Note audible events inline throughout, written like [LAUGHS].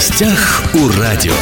гостях у радио.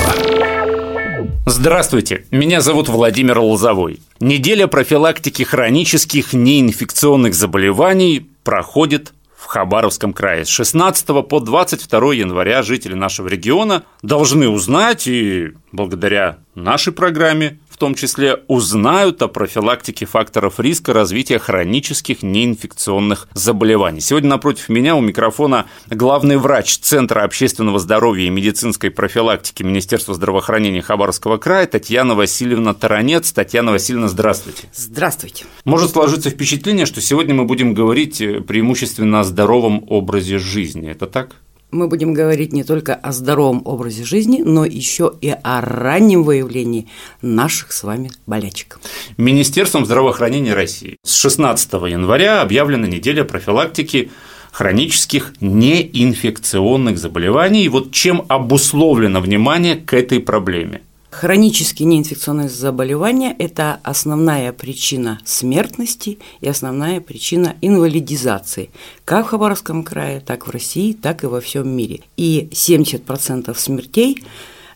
Здравствуйте, меня зовут Владимир Лозовой. Неделя профилактики хронических неинфекционных заболеваний проходит в Хабаровском крае. С 16 по 22 января жители нашего региона должны узнать и благодаря нашей программе том числе узнают о профилактике факторов риска развития хронических неинфекционных заболеваний. Сегодня напротив меня у микрофона главный врач Центра общественного здоровья и медицинской профилактики Министерства здравоохранения Хабаровского края Татьяна Васильевна Таранец. Татьяна Васильевна, здравствуйте. Здравствуйте. Может сложиться впечатление, что сегодня мы будем говорить преимущественно о здоровом образе жизни. Это так? Мы будем говорить не только о здоровом образе жизни, но еще и о раннем выявлении наших с вами болячек. Министерством здравоохранения России с 16 января объявлена неделя профилактики хронических неинфекционных заболеваний. И вот чем обусловлено внимание к этой проблеме? Хронические неинфекционные заболевания – это основная причина смертности и основная причина инвалидизации как в Хабаровском крае, так в России, так и во всем мире. И 70% смертей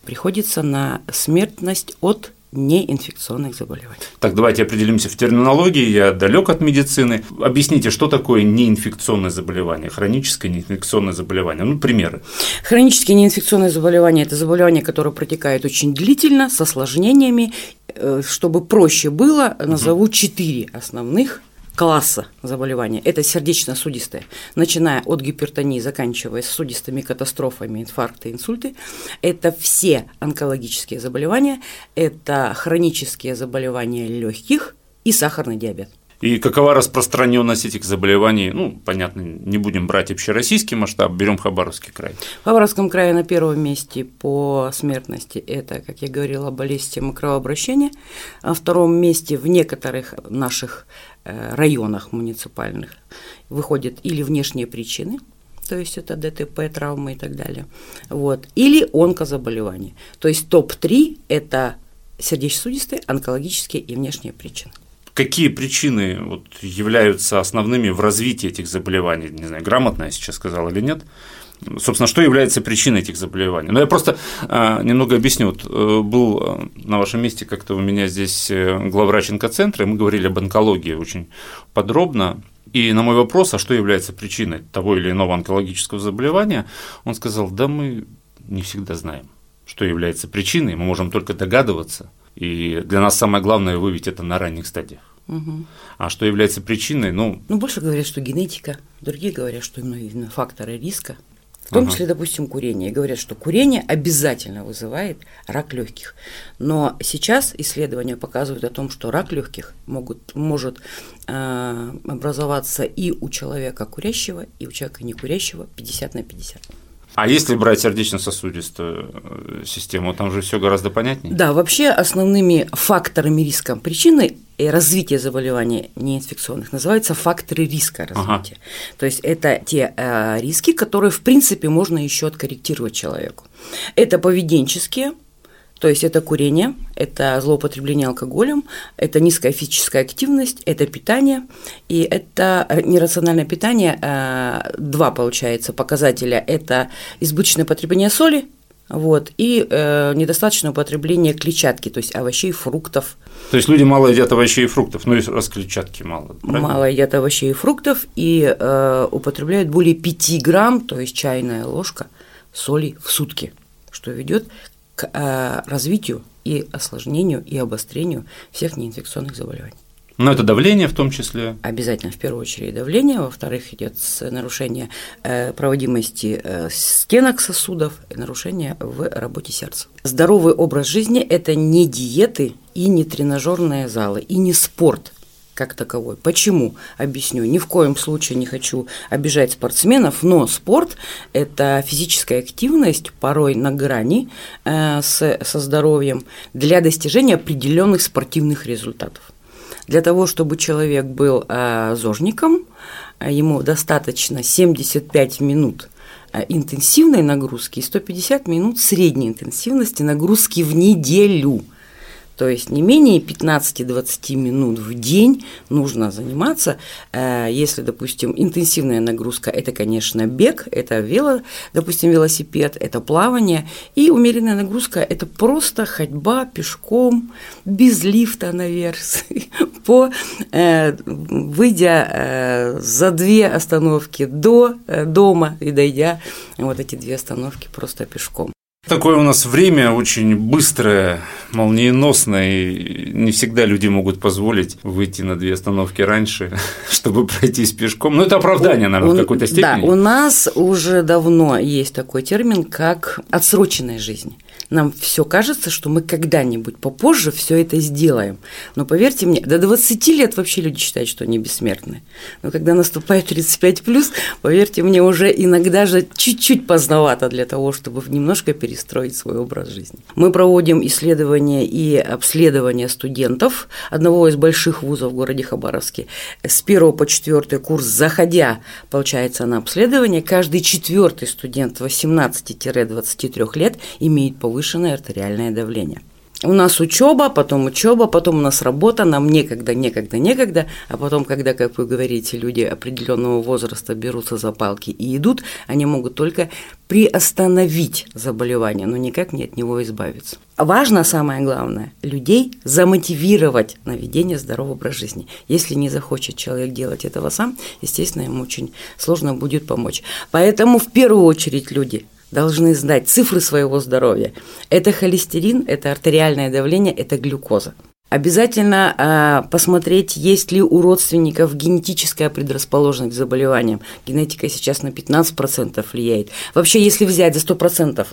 приходится на смертность от неинфекционных заболеваний. Так, давайте определимся в терминологии. Я далек от медицины. Объясните, что такое неинфекционное заболевание, хроническое неинфекционное заболевание? Ну, примеры. Хронические неинфекционные заболевания – это заболевания, которые протекают очень длительно, с осложнениями. Э, чтобы проще было, назову четыре основных класса заболевания. Это сердечно-сосудистые, начиная от гипертонии, заканчивая сосудистыми катастрофами, инфаркты, инсульты. Это все онкологические заболевания, это хронические заболевания легких и сахарный диабет. И какова распространенность этих заболеваний? Ну, понятно, не будем брать общероссийский масштаб, берем Хабаровский край. В Хабаровском крае на первом месте по смертности это, как я говорила, болезнь системы кровообращения. На втором месте в некоторых наших э, районах муниципальных выходят или внешние причины, то есть это ДТП, травмы и так далее, вот, или онкозаболевания. То есть топ-3 – это сердечно-сосудистые, онкологические и внешние причины какие причины вот являются основными в развитии этих заболеваний? Не знаю, грамотно я сейчас сказал или нет. Собственно, что является причиной этих заболеваний? Ну, я просто а, немного объясню. Вот, э, был э, на вашем месте как-то у меня здесь э, главврач онкоцентра, и мы говорили об онкологии очень подробно. И на мой вопрос, а что является причиной того или иного онкологического заболевания, он сказал, да мы не всегда знаем, что является причиной, мы можем только догадываться – и для нас самое главное выявить это на ранних стадиях. Угу. А что является причиной? Ну, ну, больше говорят, что генетика, другие говорят, что именно, именно факторы риска. В том числе, допустим, курение. И говорят, что курение обязательно вызывает рак легких. Но сейчас исследования показывают о том, что рак легких могут, может э, образоваться и у человека курящего, и у человека не курящего 50 на 50. А если брать сердечно-сосудистую э, систему, там же все гораздо понятнее? Да, вообще основными факторами риска причины развития заболеваний неинфекционных называются факторы риска развития. Ага. То есть это те э, риски, которые в принципе можно еще откорректировать человеку. Это поведенческие, то есть это курение, это злоупотребление алкоголем, это низкая физическая активность, это питание, и это нерациональное питание, э, два получается показателя, это избыточное потребление соли, вот, и э, недостаточное употребление клетчатки, то есть овощей, фруктов. То есть люди мало едят овощей и фруктов, ну и раз клетчатки мало. Правильно? Мало едят овощей и фруктов и э, употребляют более 5 грамм, то есть чайная ложка соли в сутки, что ведет к э, развитию и осложнению и обострению всех неинфекционных заболеваний. Но это давление в том числе? Обязательно, в первую очередь давление, во-вторых, идет нарушение э, проводимости э, стенок сосудов, нарушение в работе сердца. Здоровый образ жизни – это не диеты и не тренажерные залы, и не спорт – как таковой. Почему? Объясню. Ни в коем случае не хочу обижать спортсменов, но спорт – это физическая активность, порой на грани э, с, со здоровьем, для достижения определенных спортивных результатов. Для того, чтобы человек был э, зожником, э, ему достаточно 75 минут э, интенсивной нагрузки и 150 минут средней интенсивности нагрузки в неделю – То есть не менее 15-20 минут в день нужно заниматься. Э, если, допустим, интенсивная нагрузка – это, конечно, бег, это вело, допустим, велосипед, это плавание. И умеренная нагрузка – это просто ходьба пешком, без лифта наверх, [LAUGHS] по, э, выйдя э, за две остановки до дома и дойдя вот эти две остановки просто пешком. Такое у нас время очень быстрое, молниеносное, и не всегда люди могут позволить выйти на две остановки раньше, [LAUGHS] чтобы пройтись пешком. Ну, это оправдание, наверное, в какой-то степени. Да, у нас уже давно есть такой термин, как отсроченная жизнь нам все кажется, что мы когда-нибудь попозже все это сделаем. Но поверьте мне, до 20 лет вообще люди считают, что они бессмертны. Но когда наступает 35 плюс, поверьте мне, уже иногда же чуть-чуть поздновато для того, чтобы немножко перестроить свой образ жизни. Мы проводим исследования и обследования студентов одного из больших вузов в городе Хабаровске. С 1 по 4 курс, заходя, получается, на обследование, каждый четвертый студент 18-23 лет имеет повышенное артериальное давление. У нас учеба, потом учеба, потом у нас работа, нам некогда, некогда, некогда, а потом, когда, как вы говорите, люди определенного возраста берутся за палки и идут, они могут только приостановить заболевание, но никак не от него избавиться. Важно, самое главное, людей замотивировать на ведение здорового образа жизни. Если не захочет человек делать этого сам, естественно, ему очень сложно будет помочь. Поэтому в первую очередь люди должны знать цифры своего здоровья. Это холестерин, это артериальное давление, это глюкоза. Обязательно э, посмотреть, есть ли у родственников генетическая предрасположенность к заболеваниям. Генетика сейчас на 15% влияет. Вообще, если взять за 100%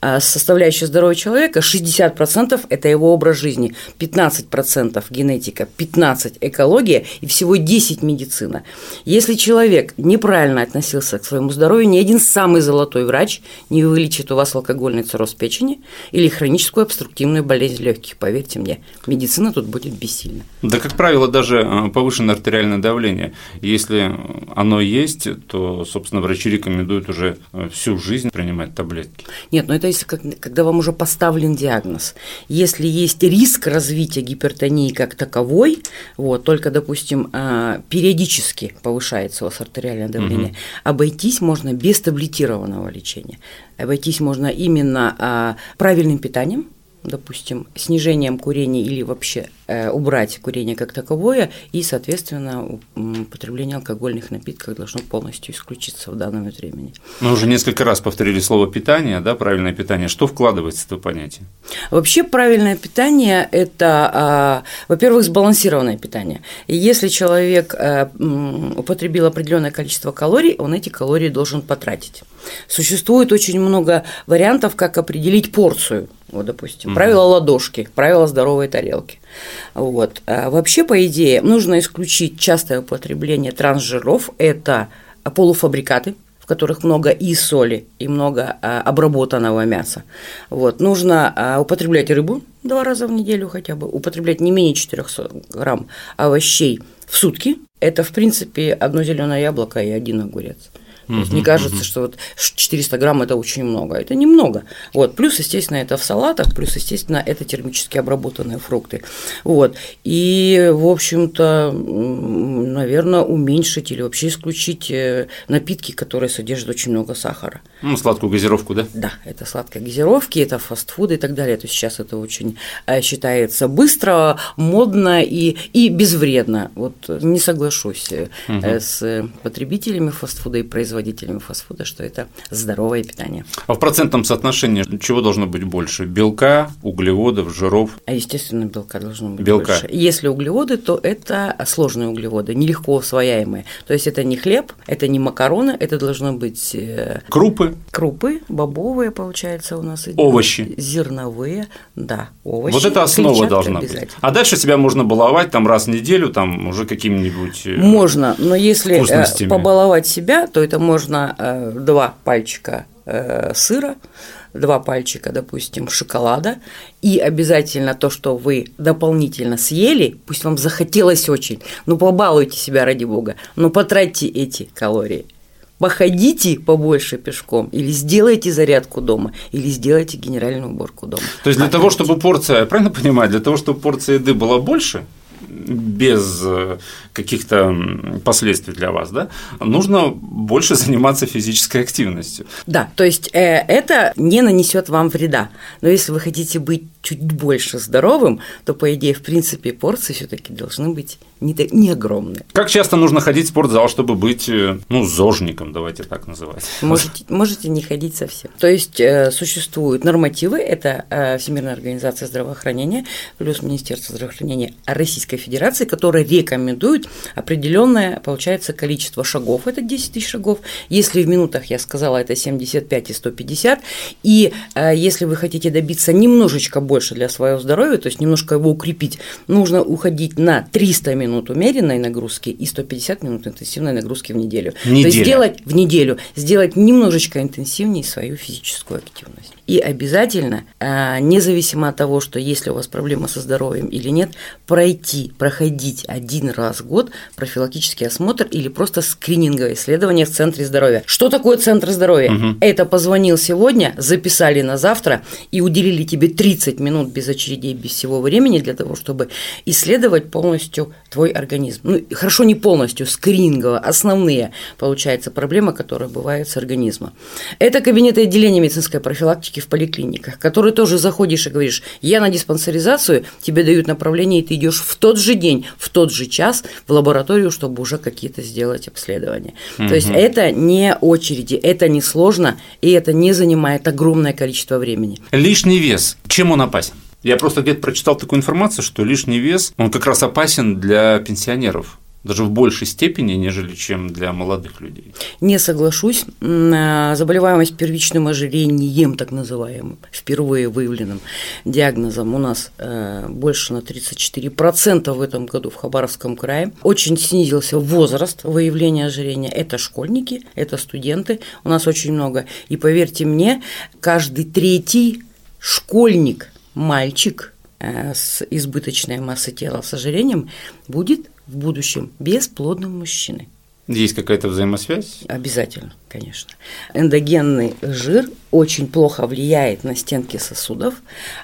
э, составляющую здоровья человека, 60% – это его образ жизни, 15% генетика, 15% экология и всего 10% медицина. Если человек неправильно относился к своему здоровью, ни один самый золотой врач не вылечит у вас алкогольный цирроз печени или хроническую обструктивную болезнь легких, поверьте мне. Медицина медицина тут будет бессильна. Да, как правило, даже э, повышенное артериальное давление, если оно есть, то, собственно, врачи рекомендуют уже э, всю жизнь принимать таблетки. Нет, но это если когда вам уже поставлен диагноз. Если есть риск развития гипертонии как таковой, вот, только, допустим, э, периодически повышается у вас артериальное давление, угу. обойтись можно без таблетированного лечения. Обойтись можно именно правильным питанием, допустим, снижением курения или вообще э, убрать курение как таковое, и, соответственно, употребление алкогольных напитков должно полностью исключиться в данном времени. Мы уже несколько раз повторили слово питание, да, правильное питание. Что вкладывается в это понятие? Вообще правильное питание – это, э, во-первых, сбалансированное питание. И если человек э, употребил определенное количество калорий, он эти калории должен потратить. Существует очень много вариантов, как определить порцию – вот, допустим, угу. правило ладошки, правило здоровой тарелки. Вот. А вообще, по идее, нужно исключить частое употребление трансжиров. Это полуфабрикаты, в которых много и соли, и много а, обработанного мяса. Вот. Нужно а, употреблять рыбу два раза в неделю хотя бы, употреблять не менее 400 грамм овощей в сутки. Это, в принципе, одно зеленое яблоко и один огурец. То есть не кажется, что вот 400 грамм это очень много. Это немного. Вот. Плюс, естественно, это в салатах, плюс, естественно, это термически обработанные фрукты. Вот. И, в общем-то, наверное, уменьшить или вообще исключить э, напитки, которые содержат очень много сахара. Ну, сладкую газировку, да? Да, это сладкие газировки, это фастфуды и так далее. То есть сейчас это очень э, считается быстро, модно и, и безвредно. Вот не соглашусь угу. с потребителями фастфуда и производителями производителями фастфуда, что это здоровое питание. А в процентном соотношении чего должно быть больше? Белка, углеводов, жиров? А естественно, белка должно быть белка. больше. Если углеводы, то это сложные углеводы, нелегко усвояемые. То есть это не хлеб, это не макароны, это должно быть э, крупы. Крупы, бобовые, получается, у нас. Овощи. Зерновые, да, овощи. Вот это основа должна быть. А дальше себя можно баловать там раз в неделю, там уже какими-нибудь э, Можно, но если э, побаловать себя, то это можно э, два пальчика э, сыра, два пальчика, допустим, шоколада, и обязательно то, что вы дополнительно съели, пусть вам захотелось очень, ну побалуйте себя ради бога, но потратьте эти калории. Походите побольше пешком, или сделайте зарядку дома, или сделайте генеральную уборку дома. То есть для того, чтобы порция, [LAUGHS] правильно понимаю, для того, чтобы порция еды была больше, без э, каких-то последствий для вас, да, нужно больше заниматься физической активностью. Да, то есть э, это не нанесет вам вреда. Но если вы хотите быть чуть больше здоровым, то, по идее, в принципе, порции все-таки должны быть не, не огромные. Как часто нужно ходить в спортзал, чтобы быть, э, ну, зожником, давайте так называть? Можете, можете не ходить совсем. То есть э, существуют нормативы, это э, Всемирная организация здравоохранения плюс Министерство здравоохранения Российской Федерации, которые рекомендуют определенное, получается, количество шагов, это 10 тысяч шагов. Если в минутах, я сказала, это 75 и 150, и если вы хотите добиться немножечко больше для своего здоровья, то есть немножко его укрепить, нужно уходить на 300 минут умеренной нагрузки и 150 минут интенсивной нагрузки в неделю. Неделя. То есть сделать в неделю, сделать немножечко интенсивнее свою физическую активность. И обязательно, а, независимо от того, что если у вас проблема со здоровьем или нет, пройти, проходить один раз в год профилактический осмотр или просто скрининговое исследование в Центре здоровья. Что такое Центр здоровья? Угу. Это позвонил сегодня, записали на завтра и уделили тебе 30 минут без очередей, без всего времени для того, чтобы исследовать полностью твой организм. Ну, хорошо не полностью, скринингово, основные, получается, проблемы, которые бывают с организмом. Это кабинеты отделения медицинской профилактики в поликлиниках, которые тоже заходишь и говоришь, я на диспансеризацию, тебе дают направление, и ты идешь в тот же день, в тот же час в лабораторию, чтобы уже какие-то сделать обследования. Угу. То есть это не очереди, это не сложно, и это не занимает огромное количество времени. Лишний вес, чем он опасен? Я просто где-то прочитал такую информацию, что лишний вес, он как раз опасен для пенсионеров даже в большей степени, нежели чем для молодых людей. Не соглашусь. А, заболеваемость первичным ожирением, так называемым, впервые выявленным диагнозом у нас э, больше на 34% в этом году в Хабаровском крае. Очень снизился возраст выявления ожирения. Это школьники, это студенты. У нас очень много. И поверьте мне, каждый третий школьник, мальчик э, с избыточной массой тела, с ожирением, будет в будущем бесплодным мужчиной. Есть какая-то взаимосвязь? Обязательно, конечно. Эндогенный жир очень плохо влияет на стенки сосудов,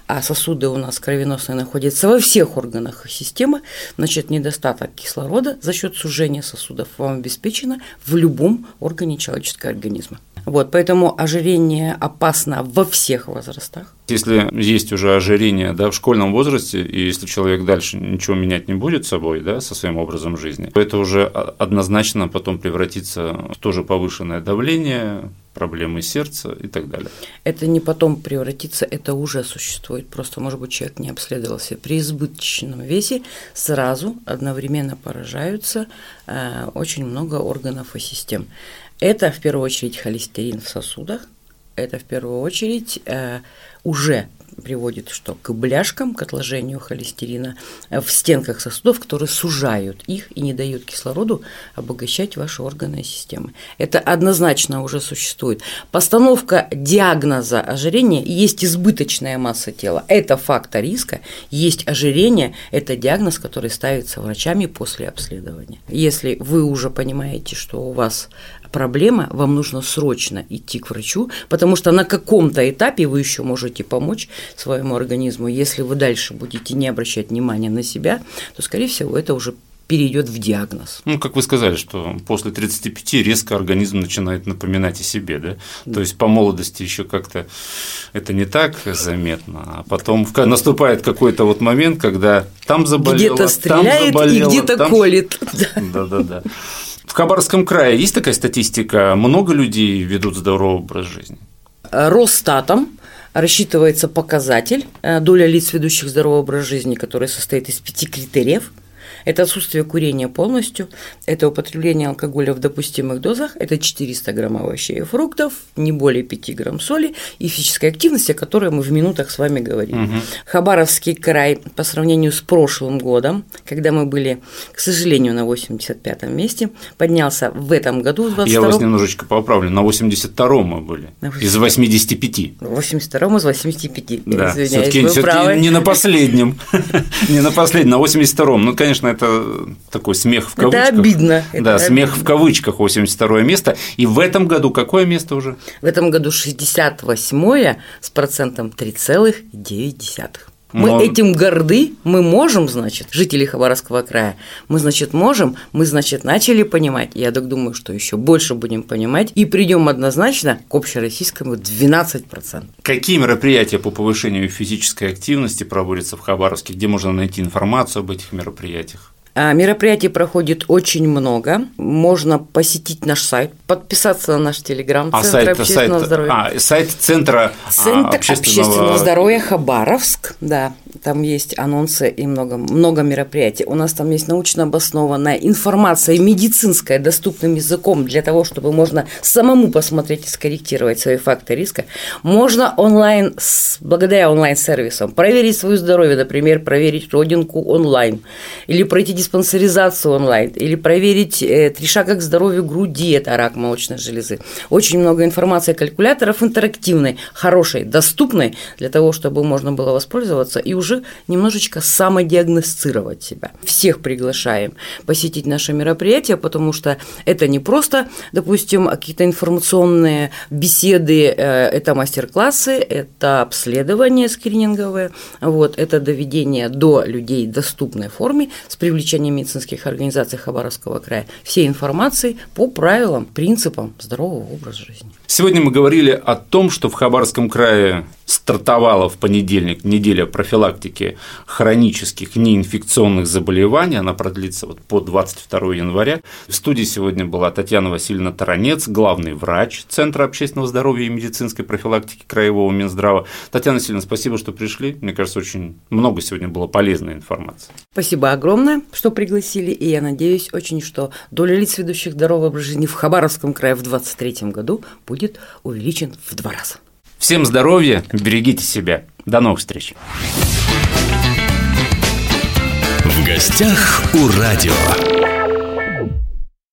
а сосуды у нас кровеносные находятся во всех органах системы, значит, недостаток кислорода за счет сужения сосудов вам обеспечено в любом органе человеческого организма. Вот, поэтому ожирение опасно во всех возрастах. Если есть уже ожирение да, в школьном возрасте, и если человек дальше ничего менять не будет с собой, да, со своим образом жизни, то это уже однозначно потом превратится в тоже повышенное давление, проблемы сердца и так далее. Это не потом превратится, это уже существует. Просто, может быть, человек не обследовался. При избыточном весе сразу одновременно поражаются э, очень много органов и систем. Это в первую очередь холестерин в сосудах, это в первую очередь э, уже приводит что к бляшкам, к отложению холестерина в стенках сосудов, которые сужают их и не дают кислороду обогащать ваши органы и системы. Это однозначно уже существует. Постановка диагноза ожирения есть избыточная масса тела. Это фактор риска. Есть ожирение, это диагноз, который ставится врачами после обследования. Если вы уже понимаете, что у вас проблема, вам нужно срочно идти к врачу, потому что на каком-то этапе вы еще можете помочь своему организму. Если вы дальше будете не обращать внимания на себя, то, скорее всего, это уже перейдет в диагноз. Ну, как вы сказали, что после 35 резко организм начинает напоминать о себе, да? да. То есть по молодости еще как-то это не так заметно, а потом наступает какой-то вот момент, когда там заболело, где-то стреляет там заболело, и где-то там... колет. [LAUGHS] Да-да-да. В Хабаровском крае есть такая статистика, много людей ведут здоровый образ жизни? Росстатом рассчитывается показатель, э, доля лиц, ведущих здоровый образ жизни, который состоит из пяти критериев – это отсутствие курения полностью, это употребление алкоголя в допустимых дозах, это 400 грамм овощей и фруктов, не более 5 грамм соли и физической активности, о которой мы в минутах с вами говорим. Угу. Хабаровский край по сравнению с прошлым годом, когда мы были, к сожалению, на 85-м месте, поднялся в этом году, в 22 Я вас немножечко поправлю, на 82-м мы были, на 80... из 85. 82-м из 85, да, все таки не на последнем, [LAUGHS] не на последнем, на 82-м. Ну, конечно, это такой смех в кавычках. Это обидно. Да, это смех обидно. в кавычках 82 место. И в этом году какое место уже? В этом году 68 с процентом 3,9. Мы Но- этим горды, мы можем, значит, жители Хабаровского края, мы, значит, можем, мы, значит, начали понимать, я так думаю, что еще больше будем понимать, и придем однозначно к общероссийскому 12%. Какие мероприятия по повышению физической активности проводятся в Хабаровске? Где можно найти информацию об этих мероприятиях? А, Мероприятий проходит очень много. Можно посетить наш сайт, подписаться на наш телеграм А сайт, общественного сайт, здоровья. а, сайт Центра а, Центр общественного... здоровья Хабаровск, да, там есть анонсы и много, много мероприятий. У нас там есть научно обоснованная информация медицинская доступным языком для того, чтобы можно самому посмотреть и скорректировать свои факты риска. Можно онлайн, благодаря онлайн-сервисам, проверить свое здоровье, например, проверить родинку онлайн, или пройти диспансеризацию онлайн, или проверить э, три шага к здоровью груди, это рак молочной железы. Очень много информации, калькуляторов интерактивной, хорошей, доступной, для того, чтобы можно было воспользоваться и уже немножечко самодиагностировать себя. Всех приглашаем посетить наше мероприятие, потому что это не просто, допустим, какие-то информационные беседы, э, это мастер-классы, это обследования скрининговые, вот, это доведение до людей доступной форме с привлечением медицинских организаций Хабаровского края всей информации по правилам, принципам здорового образа жизни. Сегодня мы говорили о том, что в Хабаровском крае стартовала в понедельник неделя профилактики хронических неинфекционных заболеваний. Она продлится вот по 22 января. В студии сегодня была Татьяна Васильевна Таранец, главный врач Центра общественного здоровья и медицинской профилактики Краевого Минздрава. Татьяна Васильевна, спасибо, что пришли. Мне кажется, очень много сегодня было полезной информации. Спасибо огромное, что пригласили, и я надеюсь очень, что доля лиц, ведущих здоровый образ жизни в Хабаровском крае в 2023 году будет увеличен в два раза. Всем здоровья, берегите себя. До новых встреч. В гостях у радио.